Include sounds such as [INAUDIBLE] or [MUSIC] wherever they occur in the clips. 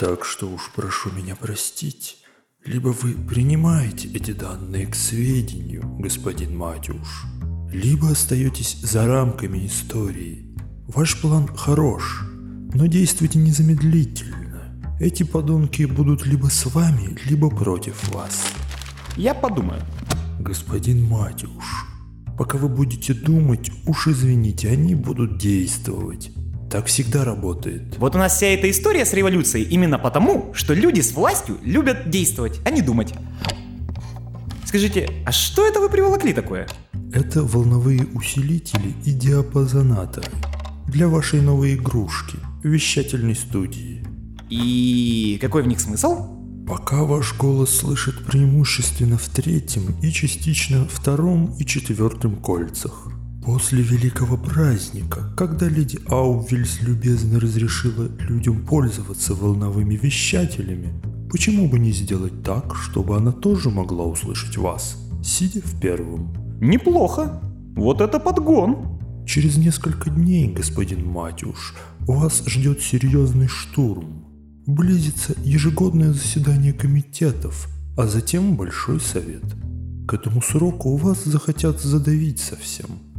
Так что уж прошу меня простить. Либо вы принимаете эти данные к сведению, господин Матюш, либо остаетесь за рамками истории. Ваш план хорош, но действуйте незамедлительно. Эти подонки будут либо с вами, либо против вас. Я подумаю. Господин Матюш, пока вы будете думать, уж извините, они будут действовать. Так всегда работает. Вот у нас вся эта история с революцией именно потому, что люди с властью любят действовать, а не думать. Скажите, а что это вы приволокли такое? Это волновые усилители и диапазонаторы для вашей новой игрушки, вещательной студии. И какой в них смысл? Пока ваш голос слышит преимущественно в третьем и частично втором и четвертом кольцах. После великого праздника, когда леди Аувельс любезно разрешила людям пользоваться волновыми вещателями, почему бы не сделать так, чтобы она тоже могла услышать вас, сидя в первом? Неплохо. Вот это подгон. Через несколько дней, господин Матюш, вас ждет серьезный штурм. Близится ежегодное заседание комитетов, а затем большой совет. К этому сроку у вас захотят задавить совсем –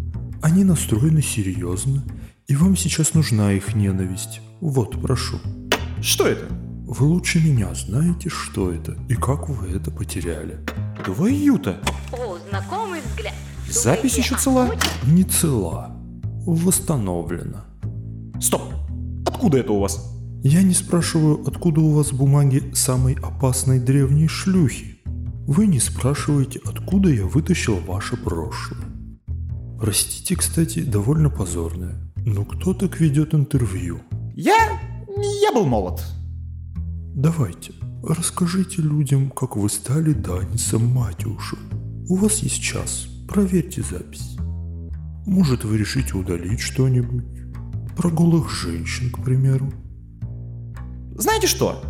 они настроены серьезно, и вам сейчас нужна их ненависть. Вот, прошу. Что это? Вы лучше меня знаете, что это и как вы это потеряли. Твою-то! О, знакомый взгляд. Запись еще цела? Не цела. Восстановлена. Стоп! Откуда это у вас? Я не спрашиваю, откуда у вас бумаги самой опасной древней шлюхи. Вы не спрашиваете, откуда я вытащил ваше прошлое. Простите, кстати, довольно позорное. Но кто так ведет интервью? Я... я был молод. Давайте, расскажите людям, как вы стали Данисом Матюшем. У вас есть час, проверьте запись. Может, вы решите удалить что-нибудь? Про голых женщин, к примеру. Знаете что?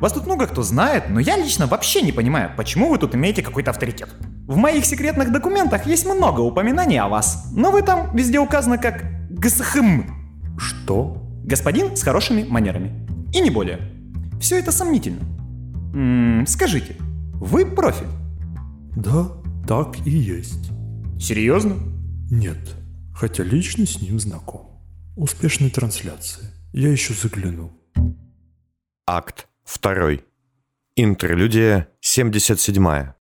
Вас тут много кто знает, но я лично вообще не понимаю, почему вы тут имеете какой-то авторитет. В моих секретных документах есть много упоминаний о вас, но вы там везде указаны как ГСХМ. Что? Господин с хорошими манерами. И не более. Все это сомнительно. М-м, скажите, вы профиль? Да, так и есть. Серьезно? Нет, хотя лично с ним знаком. Успешной трансляции. Я еще загляну. Акт Второй. Интерлюдия 77.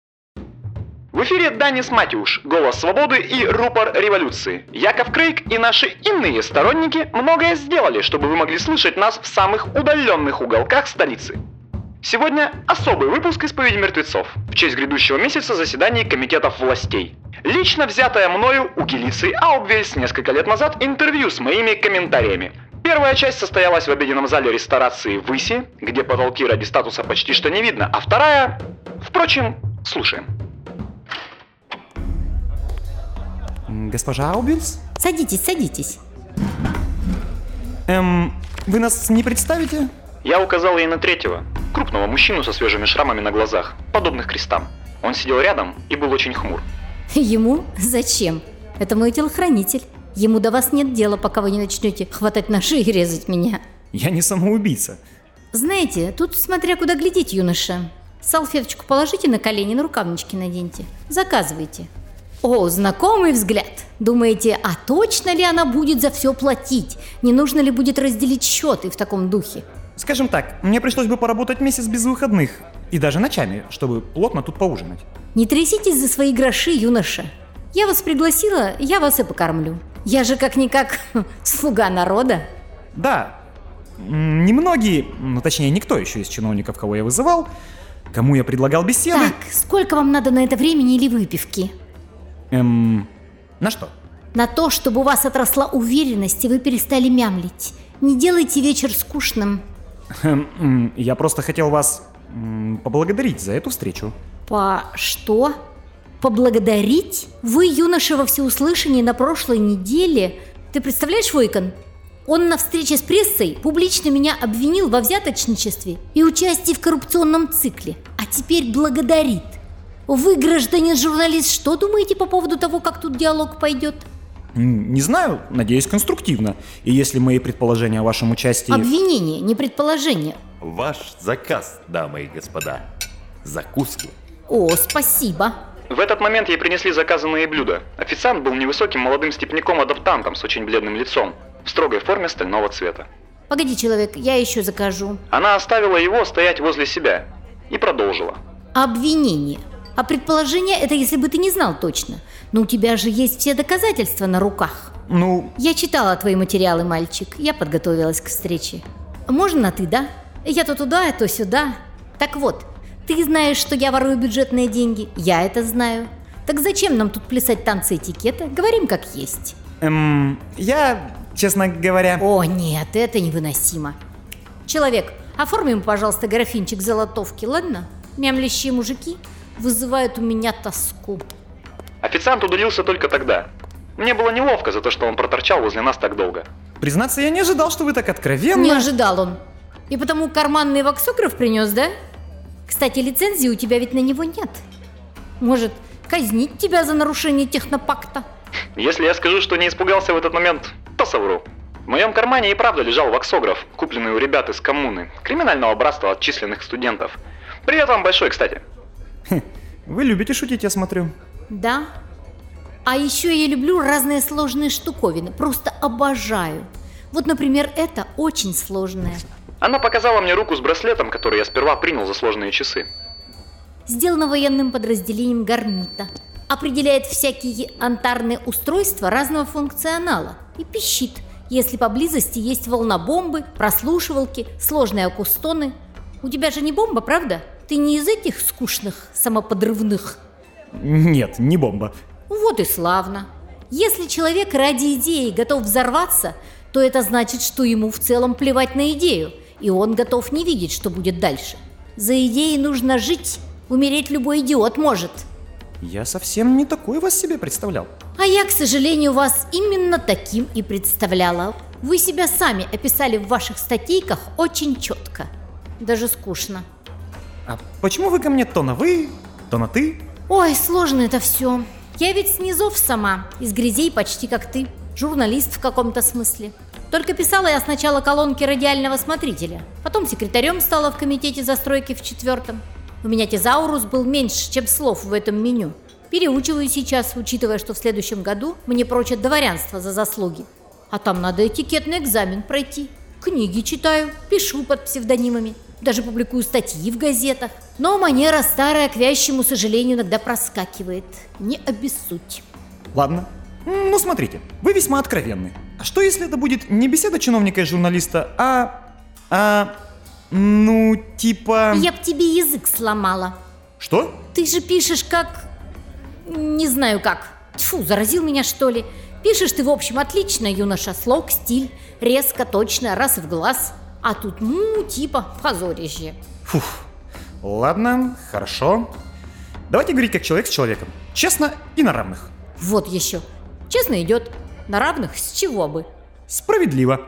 Эфире Данис Матюш, Голос Свободы и Рупор Революции. Яков Крейг и наши иные сторонники многое сделали, чтобы вы могли слышать нас в самых удаленных уголках столицы. Сегодня особый выпуск «Исповеди мертвецов» в честь грядущего месяца заседаний комитетов властей. Лично взятое мною у Гелиции Аубвельс несколько лет назад интервью с моими комментариями – Первая часть состоялась в обеденном зале ресторации «Выси», где потолки ради статуса почти что не видно, а вторая... Впрочем, слушаем. Госпожа Аубельс? Садитесь, садитесь. Эм, вы нас не представите? Я указал ей на третьего, крупного мужчину со свежими шрамами на глазах, подобных крестам. Он сидел рядом и был очень хмур. Ему? Зачем? Это мой телохранитель. Ему до вас нет дела, пока вы не начнете хватать ножи и резать меня. Я не самоубийца. Знаете, тут смотря куда глядеть, юноша. Салфеточку положите на колени, на рукавнички наденьте. Заказывайте. О, знакомый взгляд. Думаете, а точно ли она будет за все платить? Не нужно ли будет разделить счеты в таком духе? Скажем так, мне пришлось бы поработать месяц без выходных. И даже ночами, чтобы плотно тут поужинать. Не тряситесь за свои гроши, юноша. Я вас пригласила, я вас и покормлю. Я же как-никак [LAUGHS] слуга народа. Да, немногие, ну точнее никто еще из чиновников, кого я вызывал, кому я предлагал беседы... Так, сколько вам надо на это времени или выпивки? Эм, на что? На то, чтобы у вас отросла уверенность, и вы перестали мямлить. Не делайте вечер скучным. Эм, я просто хотел вас поблагодарить за эту встречу. По что? Поблагодарить? Вы, юноша, во всеуслышании на прошлой неделе... Ты представляешь, Войкон? Он на встрече с прессой публично меня обвинил во взяточничестве и участии в коррупционном цикле, а теперь благодарит. Вы, гражданин журналист, что думаете по поводу того, как тут диалог пойдет? Не знаю, надеюсь, конструктивно. И если мои предположения о вашем участии... Обвинение, не предположение. Ваш заказ, дамы и господа. Закуски. О, спасибо. В этот момент ей принесли заказанные блюда. Официант был невысоким молодым степняком-адаптантом с очень бледным лицом, в строгой форме стального цвета. Погоди, человек, я еще закажу. Она оставила его стоять возле себя и продолжила. Обвинение. А предположение это если бы ты не знал точно. Но у тебя же есть все доказательства на руках. Ну, Я читала твои материалы, мальчик. Я подготовилась к встрече. Можно на ты, да? Я то туда, то сюда. Так вот, ты знаешь, что я ворую бюджетные деньги. Я это знаю. Так зачем нам тут плясать танцы этикета? Говорим как есть. эм, я, честно говоря... О, нет, это невыносимо. Человек, оформи ему, пожалуйста, графинчик золотовки, ладно? Мямлящие мужики вызывают у меня тоску. Официант удалился только тогда. Мне было неловко за то, что он проторчал возле нас так долго. Признаться, я не ожидал, что вы так откровенно... Не ожидал он. И потому карманный ваксограф принес, да? Кстати, лицензии у тебя ведь на него нет. Может, казнить тебя за нарушение технопакта? Если я скажу, что не испугался в этот момент, то совру. В моем кармане и правда лежал ваксограф, купленный у ребят из коммуны, криминального братства отчисленных студентов. Привет вам большой, кстати. Вы любите шутить, я смотрю. Да. А еще я люблю разные сложные штуковины. Просто обожаю. Вот, например, это очень сложное. Она показала мне руку с браслетом, который я сперва принял за сложные часы. Сделано военным подразделением Гармита. Определяет всякие антарные устройства разного функционала и пищит, если поблизости есть волнобомбы, прослушивалки, сложные акустоны. У тебя же не бомба, правда? Ты не из этих скучных самоподрывных. Нет, не бомба. Вот и славно. Если человек ради идеи готов взорваться, то это значит, что ему в целом плевать на идею, и он готов не видеть, что будет дальше. За идеей нужно жить, умереть любой идиот может. Я совсем не такой вас себе представлял. А я, к сожалению, вас именно таким и представляла. Вы себя сами описали в ваших статейках очень четко. Даже скучно. А почему вы ко мне то на вы, то на ты? Ой, сложно это все. Я ведь с низов сама, из грязей почти как ты. Журналист в каком-то смысле. Только писала я сначала колонки радиального смотрителя, потом секретарем стала в комитете застройки в четвертом. У меня тезаурус был меньше, чем слов в этом меню. Переучиваю сейчас, учитывая, что в следующем году мне прочат дворянство за заслуги. А там надо этикетный экзамен пройти. Книги читаю, пишу под псевдонимами, даже публикую статьи в газетах. Но манера старая, к вящему сожалению, иногда проскакивает. Не обессудь. Ладно. Ну, смотрите, вы весьма откровенны. А что если это будет не беседа чиновника и журналиста, а... а... ну, типа... Я б тебе язык сломала. Что? Ты же пишешь как... Не знаю как. Тьфу, заразил меня что ли? Пишешь ты, в общем, отлично, юноша. Слог, стиль, резко, точно, раз в глаз. А тут, ну, типа, позорище. Фух. Ладно, хорошо. Давайте говорить как человек с человеком. Честно и на равных. Вот еще. Честно идет. На равных с чего бы? Справедливо.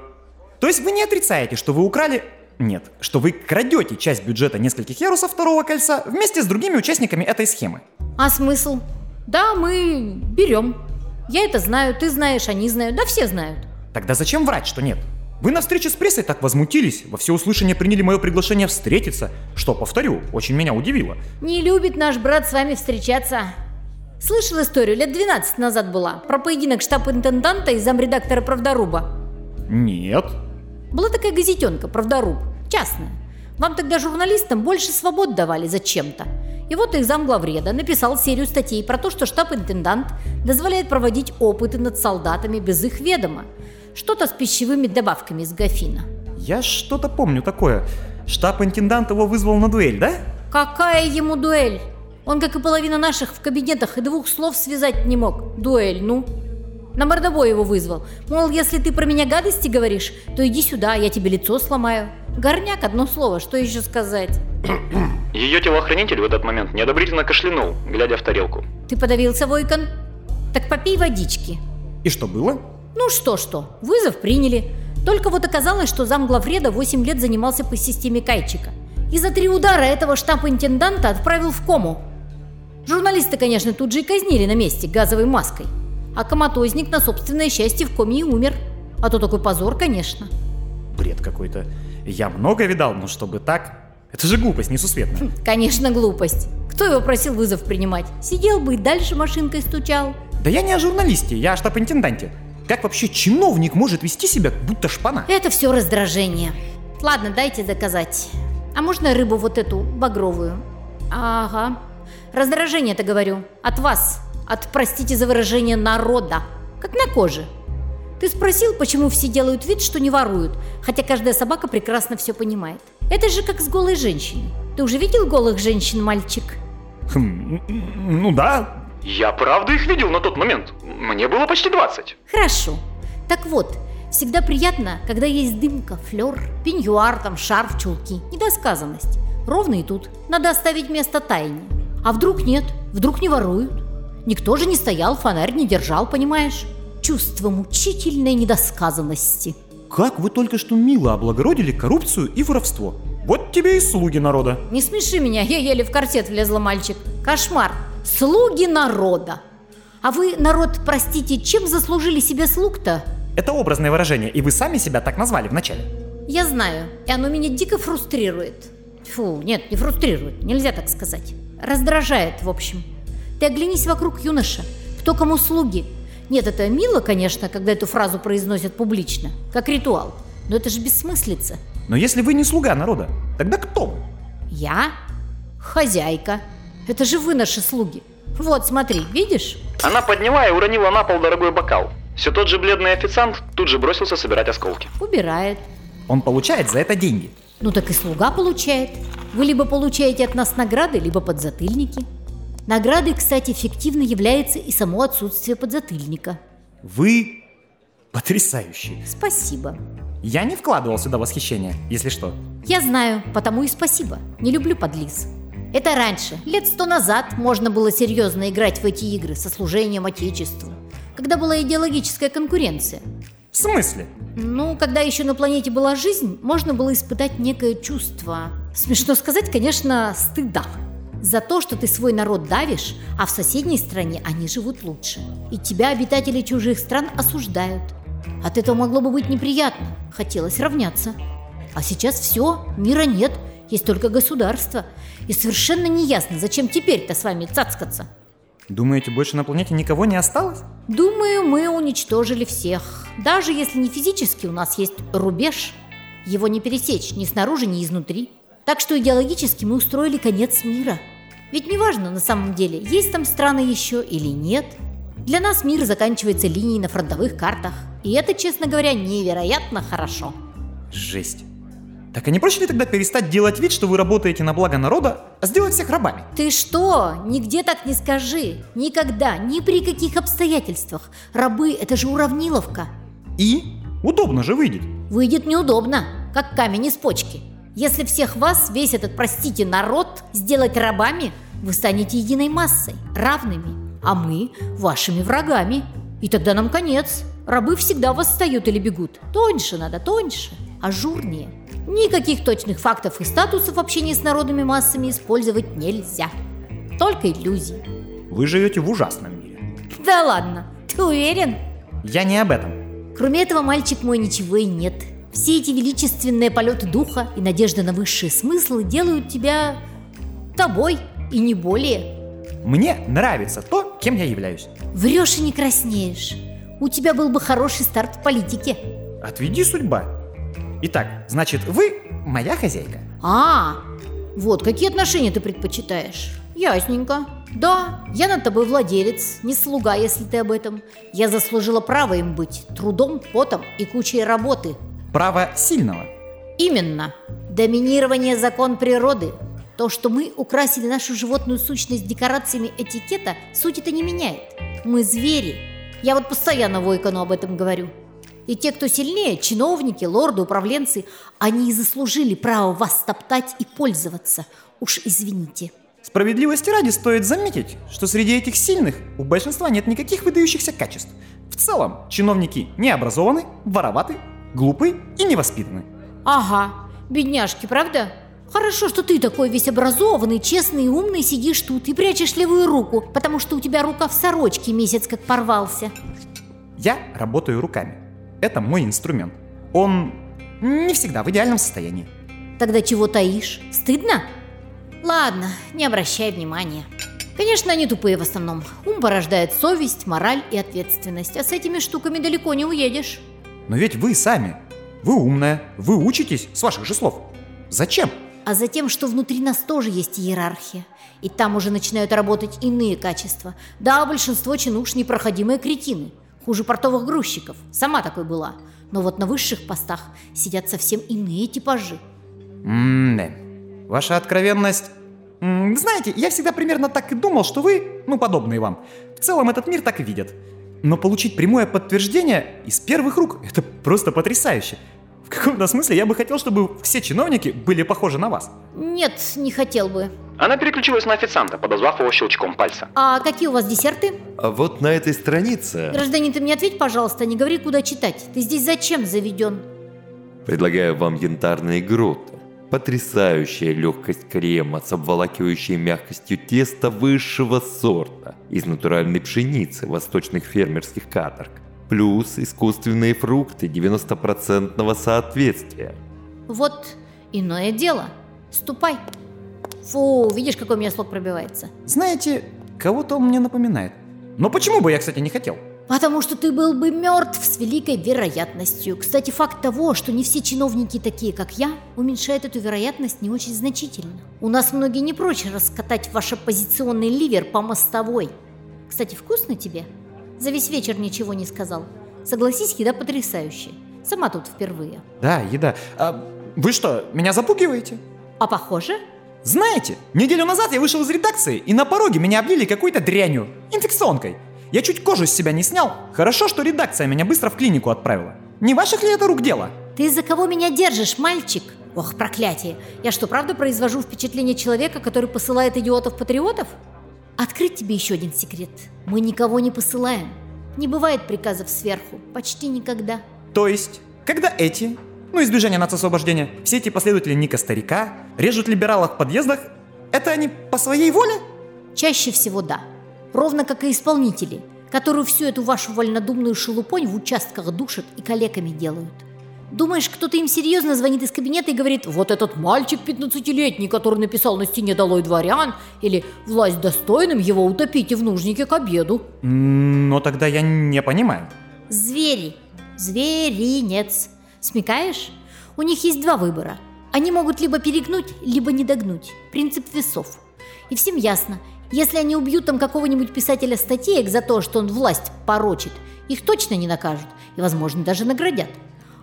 То есть вы не отрицаете, что вы украли... Нет, что вы крадете часть бюджета нескольких ярусов второго кольца вместе с другими участниками этой схемы. А смысл? Да, мы берем. Я это знаю, ты знаешь, они знают, да все знают. Тогда зачем врать, что нет? Вы на встрече с прессой так возмутились, во всеуслышание приняли мое приглашение встретиться, что, повторю, очень меня удивило. Не любит наш брат с вами встречаться. Слышал историю, лет 12 назад была, про поединок штаб-интенданта и замредактора Правдоруба. Нет. Была такая газетенка «Правдоруб», частная. Вам тогда журналистам больше свобод давали зачем-то. И вот их замглавреда написал серию статей про то, что штаб-интендант дозволяет проводить опыты над солдатами без их ведома. Что-то с пищевыми добавками из Гафина. Я что-то помню такое. Штаб-интендант его вызвал на дуэль, да? Какая ему дуэль? Он, как и половина наших, в кабинетах и двух слов связать не мог. Дуэль, ну. На мордовой его вызвал. Мол, если ты про меня гадости говоришь, то иди сюда, я тебе лицо сломаю. Горняк, одно слово, что еще сказать? [CLEARS THROAT] Ее телохранитель в этот момент неодобрительно кашлянул, глядя в тарелку. Ты подавился, Войкон? Так попей водички. И что было? Ну что-что, вызов приняли. Только вот оказалось, что замглавреда 8 лет занимался по системе Кайчика. И за три удара этого штаб-интенданта отправил в кому. Журналисты, конечно, тут же и казнили на месте газовой маской. А коматозник на собственное счастье в коме и умер. А то такой позор, конечно. Бред какой-то. Я много видал, но чтобы так... Это же глупость несусветная. Конечно, глупость. Кто его просил вызов принимать? Сидел бы и дальше машинкой стучал. Да я не о журналисте, я о штаб-интенданте. Как вообще чиновник может вести себя, будто шпана? Это все раздражение. Ладно, дайте доказать. А можно рыбу вот эту, багровую? Ага. Раздражение-то говорю. От вас. От, простите за выражение, народа. Как на коже. Ты спросил, почему все делают вид, что не воруют, хотя каждая собака прекрасно все понимает. Это же как с голой женщиной. Ты уже видел голых женщин, мальчик? Хм, ну да. Я правда их видел на тот момент. Мне было почти 20. Хорошо. Так вот, всегда приятно, когда есть дымка, флер, пеньюар, там, шарф, чулки. Недосказанность. Ровно и тут. Надо оставить место тайне. А вдруг нет? Вдруг не воруют? Никто же не стоял, фонарь не держал, понимаешь? Чувство мучительной недосказанности. Как вы только что мило облагородили коррупцию и воровство. Вот тебе и слуги народа. Не смеши меня, я еле в корсет влезла, мальчик. Кошмар. Слуги народа. А вы, народ, простите, чем заслужили себе слуг-то? Это образное выражение, и вы сами себя так назвали вначале. Я знаю, и оно меня дико фрустрирует. Фу, нет, не фрустрирует, нельзя так сказать. Раздражает, в общем. Ты оглянись вокруг, юноша. Кто кому слуги? Нет, это мило, конечно, когда эту фразу произносят публично, как ритуал. Но это же бессмыслица. Но если вы не слуга народа, тогда кто? Я? Хозяйка. Это же вы наши слуги. Вот, смотри, видишь? Она подняла и уронила на пол дорогой бокал. Все тот же бледный официант тут же бросился собирать осколки. Убирает. Он получает за это деньги. Ну так и слуга получает. Вы либо получаете от нас награды, либо подзатыльники. Наградой, кстати, эффективно является и само отсутствие подзатыльника. Вы потрясающие. Спасибо. Я не вкладывал сюда восхищение, если что. Я знаю, потому и спасибо. Не люблю подлиз. Это раньше, лет сто назад, можно было серьезно играть в эти игры со служением Отечеству, когда была идеологическая конкуренция. В смысле? Ну, когда еще на планете была жизнь, можно было испытать некое чувство. Смешно сказать, конечно, стыда. За то, что ты свой народ давишь, а в соседней стране они живут лучше. И тебя обитатели чужих стран осуждают. От этого могло бы быть неприятно. Хотелось равняться. А сейчас все, мира нет, есть только государство. И совершенно неясно, зачем теперь-то с вами цацкаться. Думаете, больше на планете никого не осталось? Думаю, мы уничтожили всех. Даже если не физически у нас есть рубеж, его не пересечь ни снаружи, ни изнутри. Так что идеологически мы устроили конец мира. Ведь неважно на самом деле, есть там страны еще или нет. Для нас мир заканчивается линией на фронтовых картах. И это, честно говоря, невероятно хорошо. Жесть. Так а не проще ли тогда перестать делать вид, что вы работаете на благо народа, а сделать всех рабами? Ты что? Нигде так не скажи. Никогда, ни при каких обстоятельствах. Рабы – это же уравниловка. И? Удобно же выйдет. Выйдет неудобно, как камень из почки. Если всех вас, весь этот, простите, народ, сделать рабами, вы станете единой массой, равными, а мы – вашими врагами. И тогда нам конец. Рабы всегда восстают или бегут. Тоньше надо, тоньше, ажурнее. Никаких точных фактов и статусов общения с народными массами использовать нельзя. Только иллюзии. Вы живете в ужасном мире. Да ладно, ты уверен? Я не об этом. Кроме этого, мальчик мой, ничего и нет. Все эти величественные полеты духа и надежда на высшие смыслы делают тебя тобой и не более. Мне нравится то, кем я являюсь. Врешь и не краснеешь. У тебя был бы хороший старт в политике. Отведи судьба. Итак, значит, вы моя хозяйка. А, вот какие отношения ты предпочитаешь? Ясненько. Да, я над тобой владелец, не слуга, если ты об этом. Я заслужила право им быть, трудом, потом и кучей работы. Право сильного. Именно. Доминирование закон природы. То, что мы украсили нашу животную сущность декорациями этикета, суть это не меняет. Мы звери. Я вот постоянно Войкану об этом говорю. И те, кто сильнее, чиновники, лорды, управленцы, они и заслужили право вас топтать и пользоваться. Уж извините. Справедливости ради стоит заметить, что среди этих сильных у большинства нет никаких выдающихся качеств. В целом, чиновники не образованы, вороваты, глупы и невоспитаны. Ага, бедняжки, правда? Хорошо, что ты такой весь образованный, честный и умный сидишь тут и прячешь левую руку, потому что у тебя рука в сорочке месяц как порвался. Я работаю руками. Это мой инструмент. Он Не всегда в идеальном состоянии. Тогда чего таишь? Стыдно? Ладно, не обращай внимания. Конечно, они тупые в основном. Ум порождает совесть, мораль и ответственность, а с этими штуками далеко не уедешь. Но ведь вы сами. Вы умная, вы учитесь, с ваших же слов. Зачем? А за тем, что внутри нас тоже есть иерархия. И там уже начинают работать иные качества. Да, большинство чинуш непроходимые кретины. Хуже портовых грузчиков. Сама такой была. Но вот на высших постах сидят совсем иные типажи. Ммм, ваша откровенность... Знаете, я всегда примерно так и думал, что вы, ну, подобные вам, в целом этот мир так и видят. Но получить прямое подтверждение из первых рук – это просто потрясающе. В каком-то смысле я бы хотел, чтобы все чиновники были похожи на вас. Нет, не хотел бы. Она переключилась на официанта, подозвав его щелчком пальца. А какие у вас десерты? А вот на этой странице Гражданин, ты мне ответь, пожалуйста, не говори, куда читать. Ты здесь зачем заведен? предлагаю вам янтарные гроты. Потрясающая легкость крема с обволакивающей мягкостью теста высшего сорта из натуральной пшеницы восточных фермерских каторг. Плюс искусственные фрукты 90% соответствия. Вот иное дело. Ступай. Фу, видишь, какой у меня слог пробивается. Знаете, кого-то он мне напоминает. Но почему бы я, кстати, не хотел? Потому что ты был бы мертв с великой вероятностью. Кстати, факт того, что не все чиновники такие, как я, уменьшает эту вероятность не очень значительно. У нас многие не прочь раскатать ваш оппозиционный ливер по мостовой. Кстати, вкусно тебе? За весь вечер ничего не сказал. Согласись, еда потрясающая. Сама тут впервые. Да, еда. А вы что, меня запугиваете? А похоже? Знаете, неделю назад я вышел из редакции, и на пороге меня облили какой-то дрянью, инфекционкой. Я чуть кожу с себя не снял. Хорошо, что редакция меня быстро в клинику отправила. Не ваших ли это рук дело? Ты за кого меня держишь, мальчик? Ох, проклятие. Я что, правда произвожу впечатление человека, который посылает идиотов-патриотов? Открыть тебе еще один секрет. Мы никого не посылаем. Не бывает приказов сверху. Почти никогда. То есть, когда эти, ну из движения нацосвобождения, все эти последователи Ника Старика режут либералов в подъездах, это они по своей воле? Чаще всего да. Ровно как и исполнители, которые всю эту вашу вольнодумную шелупонь в участках душат и калеками делают. Думаешь, кто-то им серьезно звонит из кабинета и говорит «Вот этот мальчик 15-летний, который написал на стене «Долой дворян» или «Власть достойным, его утопите в нужнике к обеду». Но тогда я не понимаю. Звери. Зверинец. Смекаешь? У них есть два выбора. Они могут либо перегнуть, либо не догнуть. Принцип весов. И всем ясно, если они убьют там какого-нибудь писателя статеек за то, что он власть порочит, их точно не накажут и, возможно, даже наградят.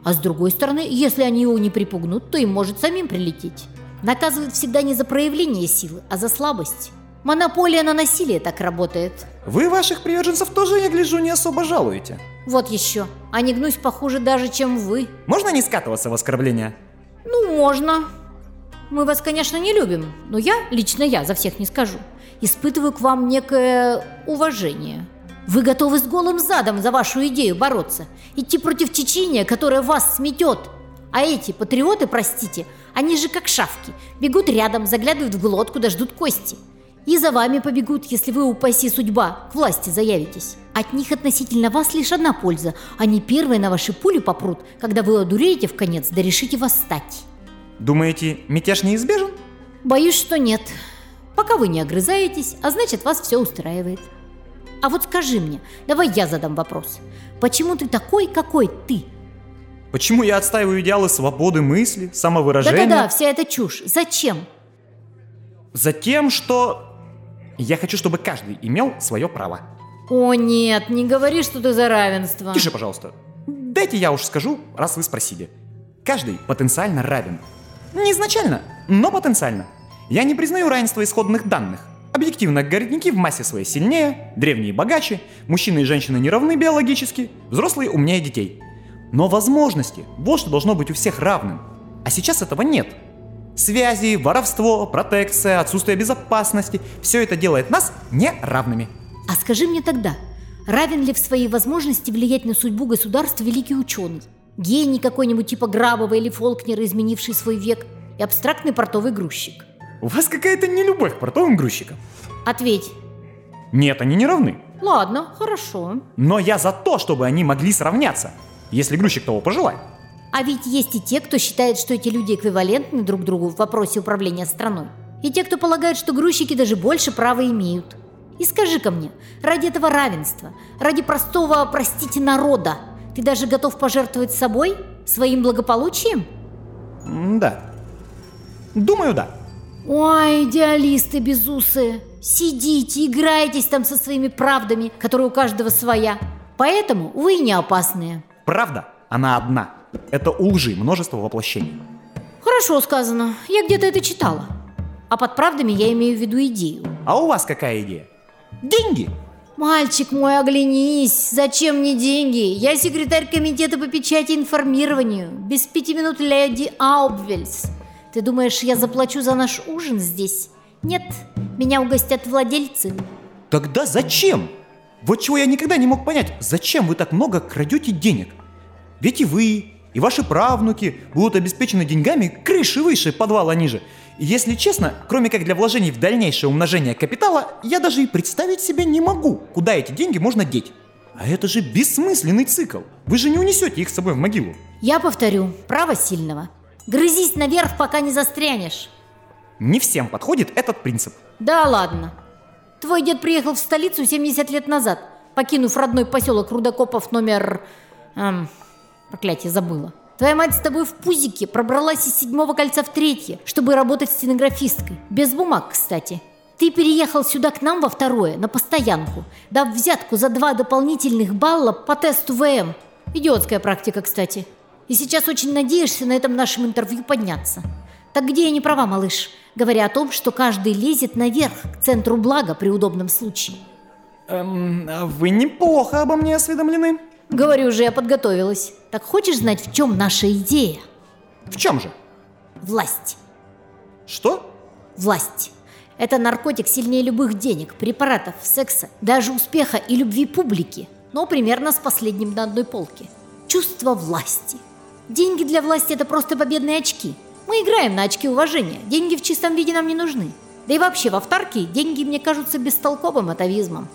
А с другой стороны, если они его не припугнут, то им может самим прилететь. Наказывают всегда не за проявление силы, а за слабость. Монополия на насилие так работает. Вы ваших приверженцев тоже, я гляжу, не особо жалуете. Вот еще. А не гнусь похуже даже, чем вы. Можно не скатываться в оскорбления? Ну, можно. Мы вас, конечно, не любим, но я, лично я, за всех не скажу, испытываю к вам некое уважение. Вы готовы с голым задом за вашу идею бороться, идти против течения, которое вас сметет. А эти патриоты, простите, они же как шавки, бегут рядом, заглядывают в глотку, да ждут кости. И за вами побегут, если вы, упаси судьба, к власти заявитесь. От них относительно вас лишь одна польза. Они первые на ваши пули попрут, когда вы одуреете в конец, да решите восстать. Думаете, мятеж неизбежен? Боюсь, что нет. Пока вы не огрызаетесь, а значит вас все устраивает. А вот скажи мне, давай я задам вопрос. Почему ты такой, какой ты? Почему я отстаиваю идеалы свободы мысли, самовыражения? Да-да-да, вся эта чушь. Зачем? Затем, что я хочу, чтобы каждый имел свое право. О нет, не говори, что ты за равенство. Тише, пожалуйста. Дайте я уж скажу, раз вы спросили. Каждый потенциально равен. Не изначально, но потенциально. Я не признаю равенства исходных данных. Объективно, городники в массе своей сильнее, древние богаче, мужчины и женщины не равны биологически, взрослые умнее детей. Но возможности, вот что должно быть у всех равным. А сейчас этого нет. Связи, воровство, протекция, отсутствие безопасности – все это делает нас неравными. А скажи мне тогда, равен ли в своей возможности влиять на судьбу государства великий ученый? Гений какой-нибудь типа Грабова или Фолкнера, изменивший свой век, и абстрактный портовый грузчик? У вас какая-то нелюбовь к портовым грузчикам. Ответь. Нет, они не равны. Ладно, хорошо. Но я за то, чтобы они могли сравняться, если грузчик того пожелает. А ведь есть и те, кто считает, что эти люди эквивалентны друг другу в вопросе управления страной. И те, кто полагает, что грузчики даже больше права имеют. И скажи-ка мне, ради этого равенства, ради простого, простите, народа, ты даже готов пожертвовать собой, своим благополучием? Да. Думаю, да. Ой, идеалисты безусые, сидите, играйтесь там со своими правдами, которые у каждого своя. Поэтому вы не опасные. Правда, она одна. Это у лжи множество воплощений. Хорошо сказано, я где-то это читала. А под правдами я имею в виду идею. А у вас какая идея? Деньги! Мальчик мой, оглянись, зачем мне деньги? Я секретарь комитета по печати и информированию. Без пяти минут леди Аубвельс. Ты думаешь, я заплачу за наш ужин здесь? Нет, меня угостят владельцы. Тогда зачем? Вот чего я никогда не мог понять, зачем вы так много крадете денег? Ведь и вы, и ваши правнуки будут обеспечены деньгами крыши выше, подвала ниже. И если честно, кроме как для вложений в дальнейшее умножение капитала, я даже и представить себе не могу, куда эти деньги можно деть. А это же бессмысленный цикл. Вы же не унесете их с собой в могилу. Я повторю, право сильного. Грызись наверх, пока не застрянешь. Не всем подходит этот принцип. Да ладно. Твой дед приехал в столицу 70 лет назад, покинув родной поселок Рудокопов номер... Эм, проклятие, забыла. Твоя мать с тобой в пузике пробралась из седьмого кольца в третье, чтобы работать стенографисткой. Без бумаг, кстати. Ты переехал сюда к нам во второе, на постоянку, дав взятку за два дополнительных балла по тесту ВМ. Идиотская практика, кстати. И сейчас очень надеешься на этом нашем интервью подняться. Так где я не права, малыш, говоря о том, что каждый лезет наверх, к центру блага при удобном случае? Эм, а вы неплохо обо мне осведомлены. Говорю же, я подготовилась. Так хочешь знать, в чем наша идея? В чем же? Власть. Что? Власть. Это наркотик сильнее любых денег, препаратов, секса, даже успеха и любви публики, но примерно с последним на одной полке. Чувство власти. Деньги для власти – это просто победные очки. Мы играем на очки уважения, деньги в чистом виде нам не нужны. Да и вообще в автарке деньги мне кажутся бестолковым атовизмом.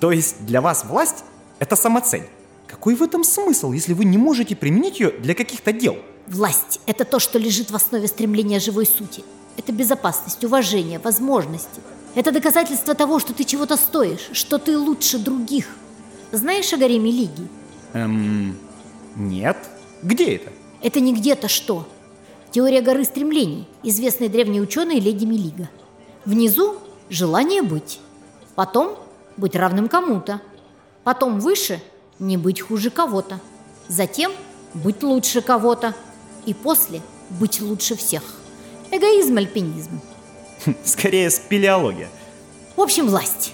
То есть для вас власть – это самоцель? Какой в этом смысл, если вы не можете применить ее для каких-то дел? Власть – это то, что лежит в основе стремления живой сути. Это безопасность, уважение, возможности. Это доказательство того, что ты чего-то стоишь, что ты лучше других. Знаешь о горе Мелиги? Эм, нет. Где это? Это не где-то что. Теория горы стремлений, известной древней ученой леди Мелига. Внизу – желание быть. Потом – быть равным кому-то. Потом выше – не быть хуже кого-то. Затем быть лучше кого-то. И после быть лучше всех. Эгоизм, альпинизм. Скорее, спелеология. В общем, власть.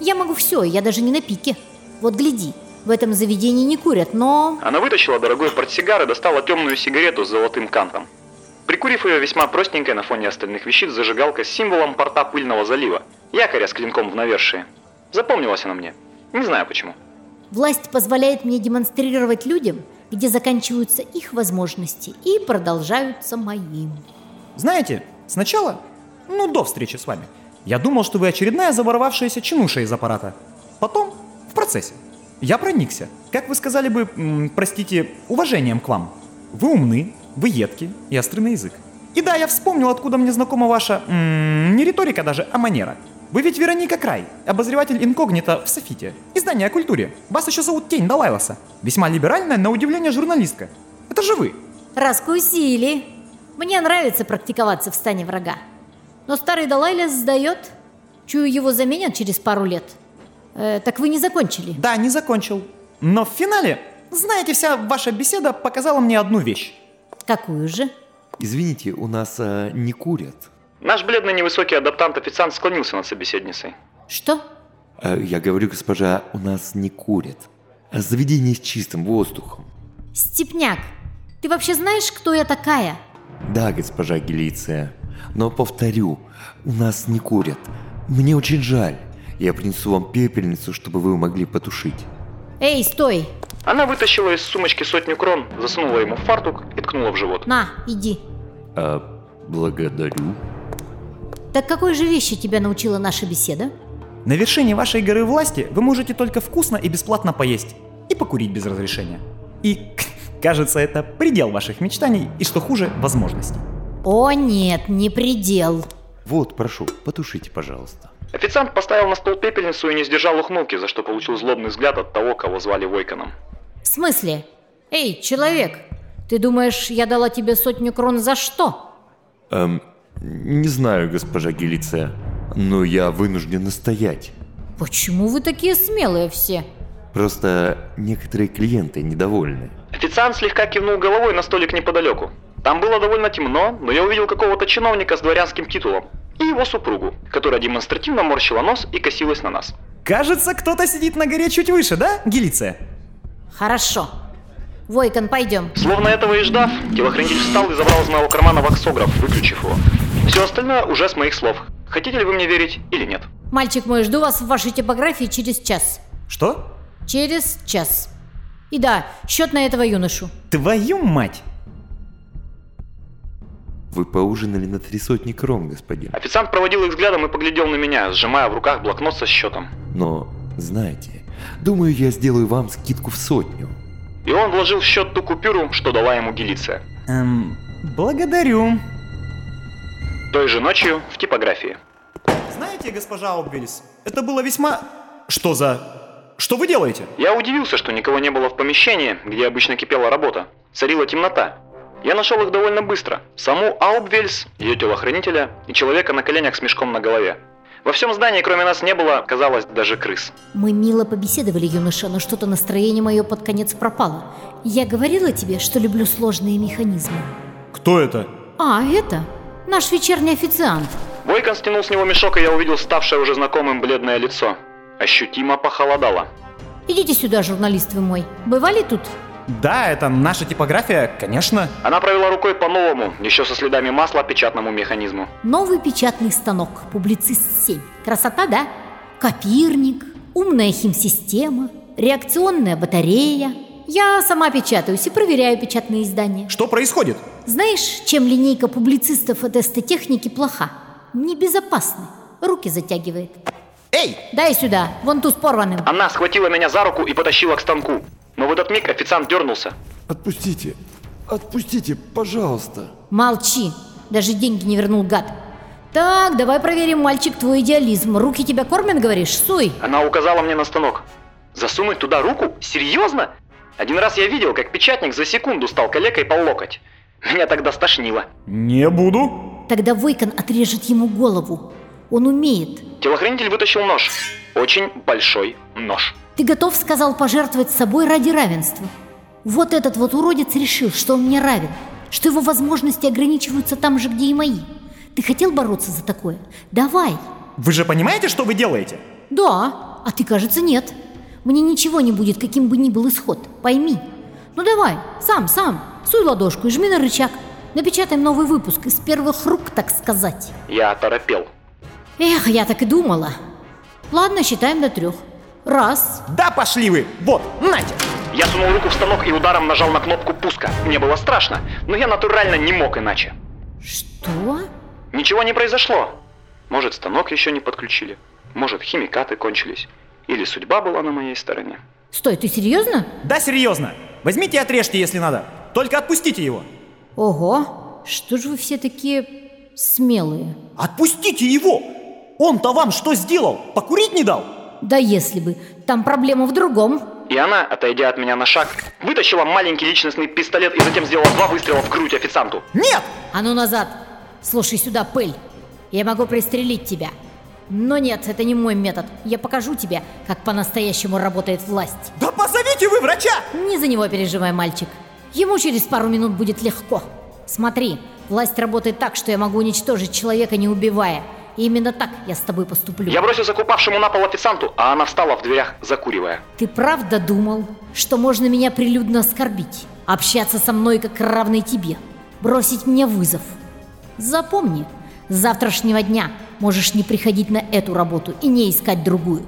Я могу все, я даже не на пике. Вот гляди, в этом заведении не курят, но... Она вытащила дорогой портсигар и достала темную сигарету с золотым кантом. Прикурив ее весьма простенькой на фоне остальных вещиц зажигалка с символом порта пыльного залива, якоря с клинком в навершии. Запомнилась она мне. Не знаю почему. Власть позволяет мне демонстрировать людям, где заканчиваются их возможности и продолжаются моим. Знаете, сначала, ну до встречи с вами, я думал, что вы очередная заворовавшаяся чинуша из аппарата. Потом, в процессе, я проникся, как вы сказали бы, м, простите, уважением к вам. Вы умны, вы едки и острый на язык. И да, я вспомнил, откуда мне знакома ваша, м, не риторика даже, а манера. Вы ведь Вероника Край, обозреватель инкогнито в Софите. Издание о культуре. Вас еще зовут Тень Далайласа. Весьма либеральная, на удивление, журналистка. Это же вы. Раскусили. Мне нравится практиковаться в стане врага. Но старый Далайлас сдает. Чую, его заменят через пару лет. Э, так вы не закончили. Да, не закончил. Но в финале, знаете, вся ваша беседа показала мне одну вещь. Какую же? Извините, у нас э, не курят. Наш бледный невысокий адаптант-официант склонился над собеседницей. Что? Э, я говорю, госпожа, у нас не курят. Заведение с чистым воздухом. Степняк, ты вообще знаешь, кто я такая? Да, госпожа Гелиция. Но повторю, у нас не курят. Мне очень жаль. Я принесу вам пепельницу, чтобы вы могли потушить. Эй, стой! Она вытащила из сумочки сотню крон, засунула ему в фартук и ткнула в живот. На, иди. А, благодарю. Так какой же вещи тебя научила наша беседа? На вершине вашей горы власти вы можете только вкусно и бесплатно поесть. И покурить без разрешения. И [LAUGHS] Кажется, это предел ваших мечтаний и, что хуже, возможностей. О нет, не предел. Вот, прошу, потушите, пожалуйста. Официант поставил на стол пепельницу и не сдержал ухмылки, за что получил злобный взгляд от того, кого звали Войконом. В смысле? Эй, человек, ты думаешь, я дала тебе сотню крон за что? Эм, не знаю, госпожа Гелиция, но я вынужден настоять. Почему вы такие смелые все? Просто некоторые клиенты недовольны. Официант слегка кивнул головой на столик неподалеку. Там было довольно темно, но я увидел какого-то чиновника с дворянским титулом и его супругу, которая демонстративно морщила нос и косилась на нас. Кажется, кто-то сидит на горе чуть выше, да, Гелиция? Хорошо. Войкон, пойдем. Словно этого и ждав, телохранитель встал и забрал из моего кармана ваксограф, выключив его. Все остальное уже с моих слов. Хотите ли вы мне верить или нет? Мальчик мой, жду вас в вашей типографии через час. Что? Через час. И да, счет на этого юношу. Твою мать! Вы поужинали на три сотни крон, господин. Официант проводил их взглядом и поглядел на меня, сжимая в руках блокнот со счетом. Но, знаете, думаю, я сделаю вам скидку в сотню. И он вложил в счет ту купюру, что дала ему Гелиция. Эм, благодарю. Той же ночью в типографии. Знаете, госпожа Обвельс, это было весьма... Что за... Что вы делаете? Я удивился, что никого не было в помещении, где обычно кипела работа. Царила темнота. Я нашел их довольно быстро. Саму Аубвельс, ее телохранителя и человека на коленях с мешком на голове. Во всем здании, кроме нас, не было, казалось, даже крыс. Мы мило побеседовали, юноша, но что-то настроение мое под конец пропало. Я говорила тебе, что люблю сложные механизмы. Кто это? А, это наш вечерний официант. Бойкон стянул с него мешок, и я увидел ставшее уже знакомым бледное лицо. Ощутимо похолодало. Идите сюда, журналист вы мой. Бывали тут? Да, это наша типография, конечно. Она провела рукой по новому, еще со следами масла, печатному механизму. Новый печатный станок, публицист 7. Красота, да? Копирник, умная химсистема, реакционная батарея. Я сама печатаюсь и проверяю печатные издания. Что происходит? Знаешь, чем линейка публицистов от эстетехники плоха? Небезопасна. Руки затягивает. Эй! Дай сюда, вон ту с порванным. Она схватила меня за руку и потащила к станку. Но в этот миг официант дернулся. Отпустите, отпустите, пожалуйста. Молчи, даже деньги не вернул гад. Так, давай проверим, мальчик, твой идеализм. Руки тебя кормят, говоришь? Суй. Она указала мне на станок. Засунуть туда руку? Серьезно? Один раз я видел, как печатник за секунду стал калекой по локоть. Меня тогда стошнило. Не буду. Тогда Войкон отрежет ему голову. Он умеет. Телохранитель вытащил нож. Очень большой нож. Ты готов, сказал, пожертвовать собой ради равенства. Вот этот вот уродец решил, что он мне равен, что его возможности ограничиваются там же, где и мои. Ты хотел бороться за такое? Давай. Вы же понимаете, что вы делаете? Да, а ты, кажется, нет. Мне ничего не будет, каким бы ни был исход. Пойми. Ну давай, сам, сам. Суй ладошку и жми на рычаг. Напечатаем новый выпуск из первых рук, так сказать. Я оторопел. Эх, я так и думала. Ладно, считаем до трех. Раз. Да пошли вы! Вот, нате! Я сунул руку в станок и ударом нажал на кнопку пуска. Мне было страшно, но я натурально не мог иначе. Что? Ничего не произошло. Может, станок еще не подключили. Может, химикаты кончились. Или судьба была на моей стороне. Стой, ты серьезно? Да серьезно! Возьмите и отрежьте, если надо. Только отпустите его. Ого, что же вы все такие смелые? Отпустите его! Он-то вам что сделал? Покурить не дал? Да если бы, там проблема в другом. И она, отойдя от меня на шаг, вытащила маленький личностный пистолет и затем сделала два выстрела в грудь официанту. Нет! А ну назад! Слушай сюда, пыль. Я могу пристрелить тебя. Но нет, это не мой метод. Я покажу тебе, как по-настоящему работает власть. Да позовите вы врача! Не за него переживай, мальчик. Ему через пару минут будет легко. Смотри, власть работает так, что я могу уничтожить человека, не убивая. И именно так я с тобой поступлю. Я бросился к упавшему на пол официанту, а она встала в дверях, закуривая. Ты правда думал, что можно меня прилюдно оскорбить? Общаться со мной как равный тебе? Бросить мне вызов? Запомни, с завтрашнего дня можешь не приходить на эту работу и не искать другую.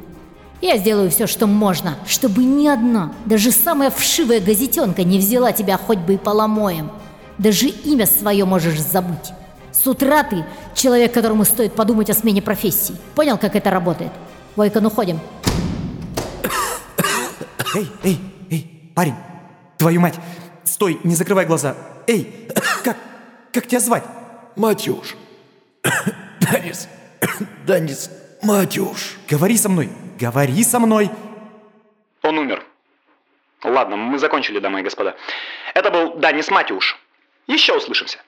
Я сделаю все, что можно, чтобы ни одна, даже самая вшивая газетенка не взяла тебя хоть бы и поломоем. Даже имя свое можешь забыть. С утра ты человек, которому стоит подумать о смене профессии. Понял, как это работает? Войкон, уходим. Эй, эй, эй, парень, твою мать, стой, не закрывай глаза. Эй, как, как тебя звать? Матюш. Данис. Данис. Матюш. Говори со мной, говори со мной. Он умер. Ладно, мы закончили, дамы и господа. Это был Данис Матюш. Еще услышимся.